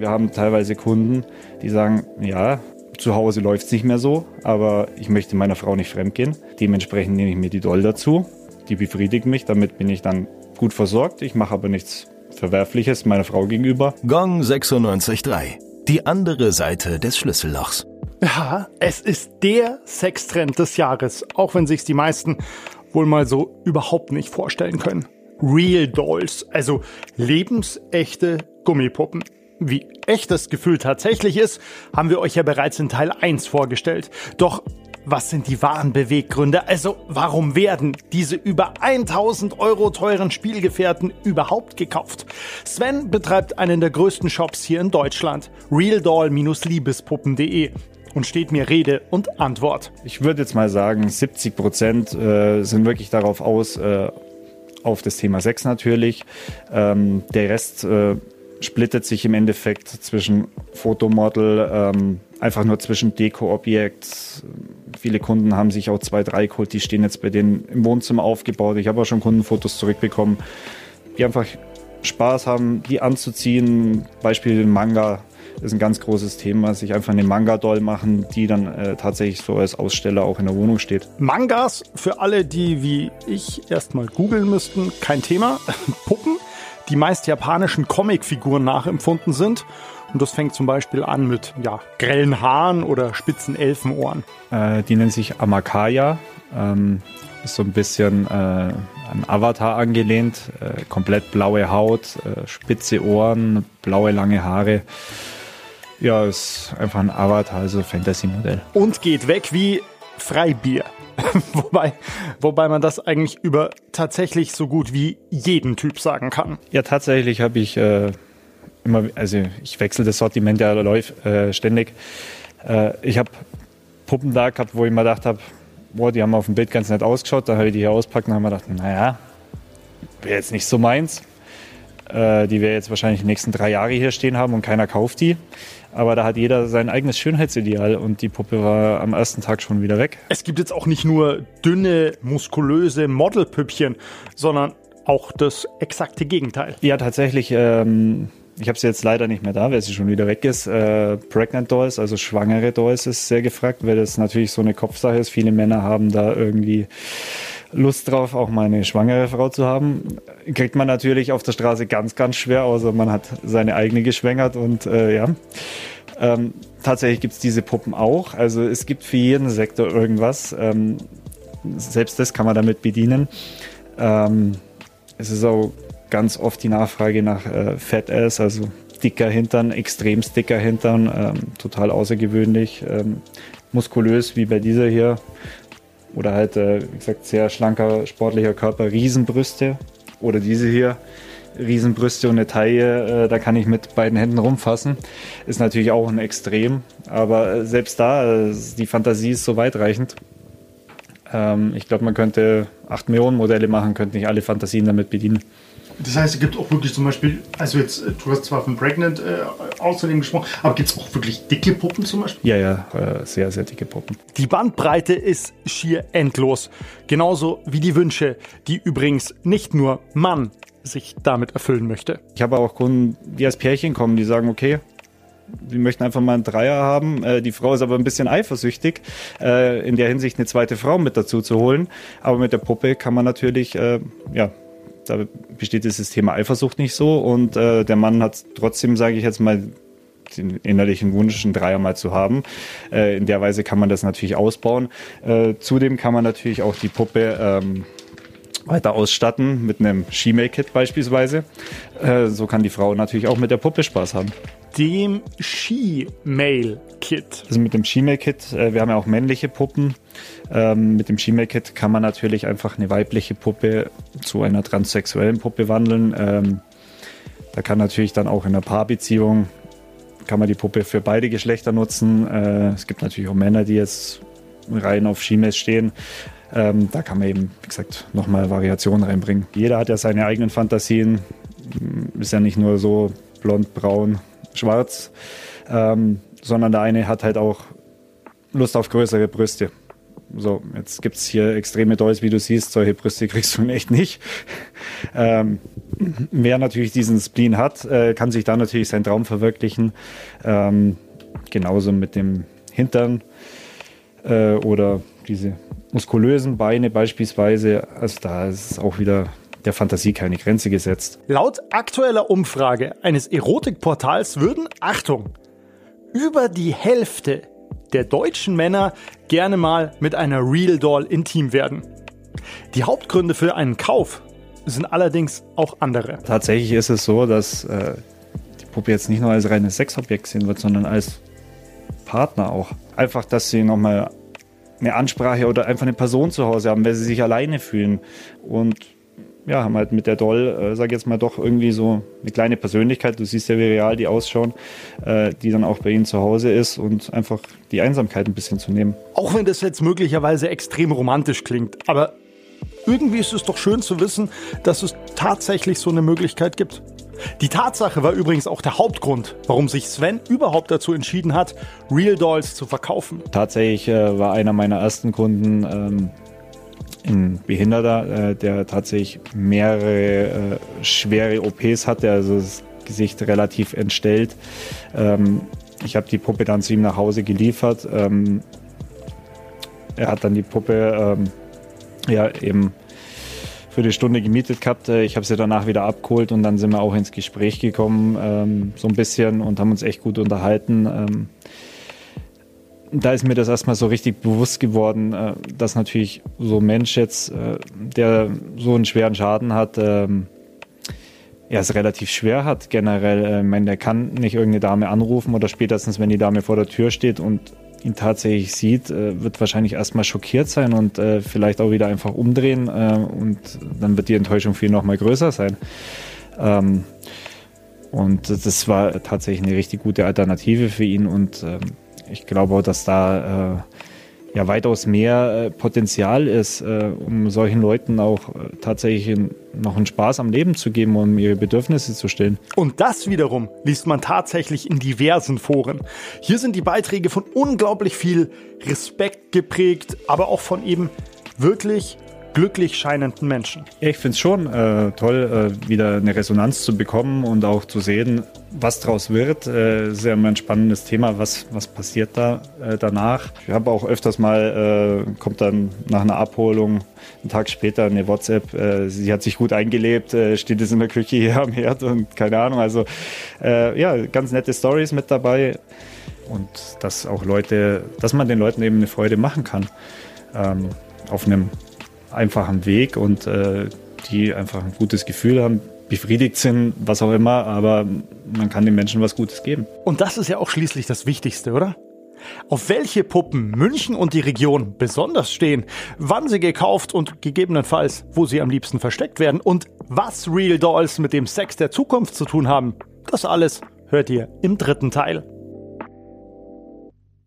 Wir haben teilweise Kunden, die sagen, ja, zu Hause läuft es nicht mehr so, aber ich möchte meiner Frau nicht fremdgehen. Dementsprechend nehme ich mir die Doll dazu. Die befriedigt mich, damit bin ich dann gut versorgt. Ich mache aber nichts Verwerfliches meiner Frau gegenüber. Gong 96.3. Die andere Seite des Schlüssellochs. Ja, es ist der Sextrend des Jahres, auch wenn sich's die meisten wohl mal so überhaupt nicht vorstellen können. Real Dolls, also lebensechte Gummipuppen. Wie echt das Gefühl tatsächlich ist, haben wir euch ja bereits in Teil 1 vorgestellt. Doch was sind die wahren Beweggründe? Also warum werden diese über 1000 Euro teuren Spielgefährten überhaupt gekauft? Sven betreibt einen der größten Shops hier in Deutschland, realdoll-liebespuppen.de und steht mir Rede und Antwort. Ich würde jetzt mal sagen, 70 Prozent äh, sind wirklich darauf aus, äh, auf das Thema Sex natürlich. Ähm, der Rest äh, splittet sich im Endeffekt zwischen Fotomodel, ähm, einfach nur zwischen Deko-Objekt. Viele Kunden haben sich auch zwei, drei geholt, die stehen jetzt bei denen im Wohnzimmer aufgebaut. Ich habe auch schon Kundenfotos zurückbekommen, die einfach Spaß haben, die anzuziehen. Beispiel Manga ist ein ganz großes Thema, sich einfach eine Manga-Doll machen, die dann äh, tatsächlich so als Aussteller auch in der Wohnung steht. Mangas, für alle, die wie ich erstmal googeln müssten, kein Thema. Puppen die meist japanischen Comicfiguren nachempfunden sind. Und das fängt zum Beispiel an mit ja, grellen Haaren oder spitzen Elfenohren. Äh, die nennen sich Amakaya. Ähm, ist so ein bisschen äh, an Avatar angelehnt. Äh, komplett blaue Haut, äh, spitze Ohren, blaue lange Haare. Ja, ist einfach ein Avatar, also Fantasy-Modell. Und geht weg wie Freibier. wobei, wobei man das eigentlich über tatsächlich so gut wie jeden Typ sagen kann. Ja, tatsächlich habe ich äh, immer, also ich wechsle das Sortiment ja äh, ständig. Äh, ich habe Puppen da gehabt, wo ich mir gedacht habe, boah, die haben auf dem Bild ganz nett ausgeschaut. Da habe ich die hier auspackt und habe mir gedacht, naja, wäre jetzt nicht so meins. Äh, die wir jetzt wahrscheinlich die nächsten drei Jahre hier stehen haben und keiner kauft die. Aber da hat jeder sein eigenes Schönheitsideal und die Puppe war am ersten Tag schon wieder weg. Es gibt jetzt auch nicht nur dünne, muskulöse Modelpüppchen, sondern auch das exakte Gegenteil. Ja, tatsächlich. Ähm, ich habe sie jetzt leider nicht mehr da, weil sie schon wieder weg ist. Äh, Pregnant Dolls, also schwangere Dolls, ist sehr gefragt, weil das natürlich so eine Kopfsache ist. Viele Männer haben da irgendwie Lust drauf, auch mal eine schwangere Frau zu haben. Kriegt man natürlich auf der Straße ganz, ganz schwer, außer man hat seine eigene geschwängert und äh, ja. Ähm, tatsächlich gibt es diese Puppen auch. Also es gibt für jeden Sektor irgendwas. Ähm, selbst das kann man damit bedienen. Ähm, es ist auch ganz oft die Nachfrage nach äh, Fat Ass, also dicker Hintern, extrem dicker Hintern, ähm, total außergewöhnlich, ähm, muskulös wie bei dieser hier. Oder halt, äh, wie gesagt, sehr schlanker, sportlicher Körper, Riesenbrüste. Oder diese hier, Riesenbrüste und eine Taille, äh, da kann ich mit beiden Händen rumfassen. Ist natürlich auch ein Extrem, aber äh, selbst da, äh, die Fantasie ist so weitreichend. Ähm, ich glaube, man könnte 8 Millionen Modelle machen, könnte nicht alle Fantasien damit bedienen. Das heißt, es gibt auch wirklich zum Beispiel, also jetzt, äh, du hast zwar von Pregnant äh, außerdem gesprochen, aber gibt es auch wirklich dicke Puppen zum Beispiel? Ja, ja, äh, sehr, sehr dicke Puppen. Die Bandbreite ist schier endlos. Genauso wie die Wünsche, die übrigens nicht nur Mann sich damit erfüllen möchte. Ich habe auch Kunden, die als Pärchen kommen, die sagen, okay, die möchten einfach mal einen Dreier haben. Äh, die Frau ist aber ein bisschen eifersüchtig, äh, in der Hinsicht eine zweite Frau mit dazu zu holen. Aber mit der Puppe kann man natürlich, äh, ja, da besteht dieses Thema Eifersucht nicht so und äh, der Mann hat trotzdem, sage ich jetzt mal, den innerlichen Wunsch, einen Dreier mal zu haben. Äh, in der Weise kann man das natürlich ausbauen. Äh, zudem kann man natürlich auch die Puppe ähm, weiter ausstatten mit einem She-Make-Kit beispielsweise. Äh, so kann die Frau natürlich auch mit der Puppe Spaß haben. Dem She-Mail-Kit. Also mit dem She-Mail-Kit, äh, wir haben ja auch männliche Puppen. Ähm, mit dem She-Mail-Kit kann man natürlich einfach eine weibliche Puppe zu einer transsexuellen Puppe wandeln. Ähm, da kann natürlich dann auch in einer Paarbeziehung kann man die Puppe für beide Geschlechter nutzen. Äh, es gibt natürlich auch Männer, die jetzt rein auf She-Mail stehen. Ähm, da kann man eben, wie gesagt, nochmal Variationen reinbringen. Jeder hat ja seine eigenen Fantasien. Ist ja nicht nur so blond, braun, schwarz, ähm, sondern der eine hat halt auch Lust auf größere Brüste. So, jetzt gibt es hier extreme Dolls, wie du siehst. Solche Brüste kriegst du echt nicht. ähm, wer natürlich diesen Spleen hat, äh, kann sich da natürlich seinen Traum verwirklichen. Ähm, genauso mit dem Hintern äh, oder diese muskulösen Beine beispielsweise. Also da ist auch wieder der Fantasie keine Grenze gesetzt. Laut aktueller Umfrage eines Erotikportals würden, Achtung, über die Hälfte der deutschen Männer gerne mal mit einer Real Doll intim werden. Die Hauptgründe für einen Kauf sind allerdings auch andere. Tatsächlich ist es so, dass äh, die Puppe jetzt nicht nur als reines Sexobjekt sehen wird, sondern als Partner auch. Einfach, dass sie nochmal eine Ansprache oder einfach eine Person zu Hause haben, weil sie sich alleine fühlen. Und ja, haben halt mit der Doll, äh, sag jetzt mal, doch irgendwie so eine kleine Persönlichkeit. Du siehst ja, wie real die ausschauen, äh, die dann auch bei ihnen zu Hause ist und einfach die Einsamkeit ein bisschen zu nehmen. Auch wenn das jetzt möglicherweise extrem romantisch klingt, aber irgendwie ist es doch schön zu wissen, dass es tatsächlich so eine Möglichkeit gibt. Die Tatsache war übrigens auch der Hauptgrund, warum sich Sven überhaupt dazu entschieden hat, Real Dolls zu verkaufen. Tatsächlich äh, war einer meiner ersten Kunden ähm, ein Behinderter, äh, der tatsächlich mehrere äh, schwere OPs hatte, also das Gesicht relativ entstellt. Ähm, ich habe die Puppe dann zu ihm nach Hause geliefert. Ähm, er hat dann die Puppe ähm, ja eben für die Stunde gemietet gehabt. Äh, ich habe sie danach wieder abgeholt und dann sind wir auch ins Gespräch gekommen, ähm, so ein bisschen und haben uns echt gut unterhalten. Ähm, da ist mir das erstmal so richtig bewusst geworden, äh, dass natürlich so ein Mensch jetzt, äh, der so einen schweren Schaden hat, ähm, ja, es relativ schwer hat generell. Äh, ich meine, der kann nicht irgendeine Dame anrufen oder spätestens, wenn die Dame vor der Tür steht und ihn tatsächlich sieht, wird wahrscheinlich erstmal schockiert sein und vielleicht auch wieder einfach umdrehen und dann wird die Enttäuschung viel noch mal größer sein. Ähm, und das war tatsächlich eine richtig gute Alternative für ihn und ähm, ich glaube dass da äh, ja weitaus mehr äh, Potenzial ist, äh, um solchen Leuten auch äh, tatsächlich noch einen Spaß am Leben zu geben, um ihre Bedürfnisse zu stillen. Und das wiederum liest man tatsächlich in diversen Foren. Hier sind die Beiträge von unglaublich viel Respekt geprägt, aber auch von eben wirklich glücklich scheinenden Menschen. Ich finde es schon äh, toll, äh, wieder eine Resonanz zu bekommen und auch zu sehen, was daraus wird. Äh, sehr ein spannendes Thema, was, was passiert da äh, danach. Ich habe auch öfters mal, äh, kommt dann nach einer Abholung einen Tag später eine WhatsApp, äh, sie hat sich gut eingelebt, äh, steht es in der Küche hier am Herd und keine Ahnung. Also ja, ganz nette Stories mit dabei und dass auch Leute, dass man den Leuten eben eine Freude machen kann ähm, auf einem einfachen Weg und äh, die einfach ein gutes Gefühl haben, befriedigt sind, was auch immer, aber man kann den Menschen was Gutes geben. Und das ist ja auch schließlich das Wichtigste, oder? Auf welche Puppen München und die Region besonders stehen, wann sie gekauft und gegebenenfalls, wo sie am liebsten versteckt werden und was Real Dolls mit dem Sex der Zukunft zu tun haben, das alles hört ihr im dritten Teil.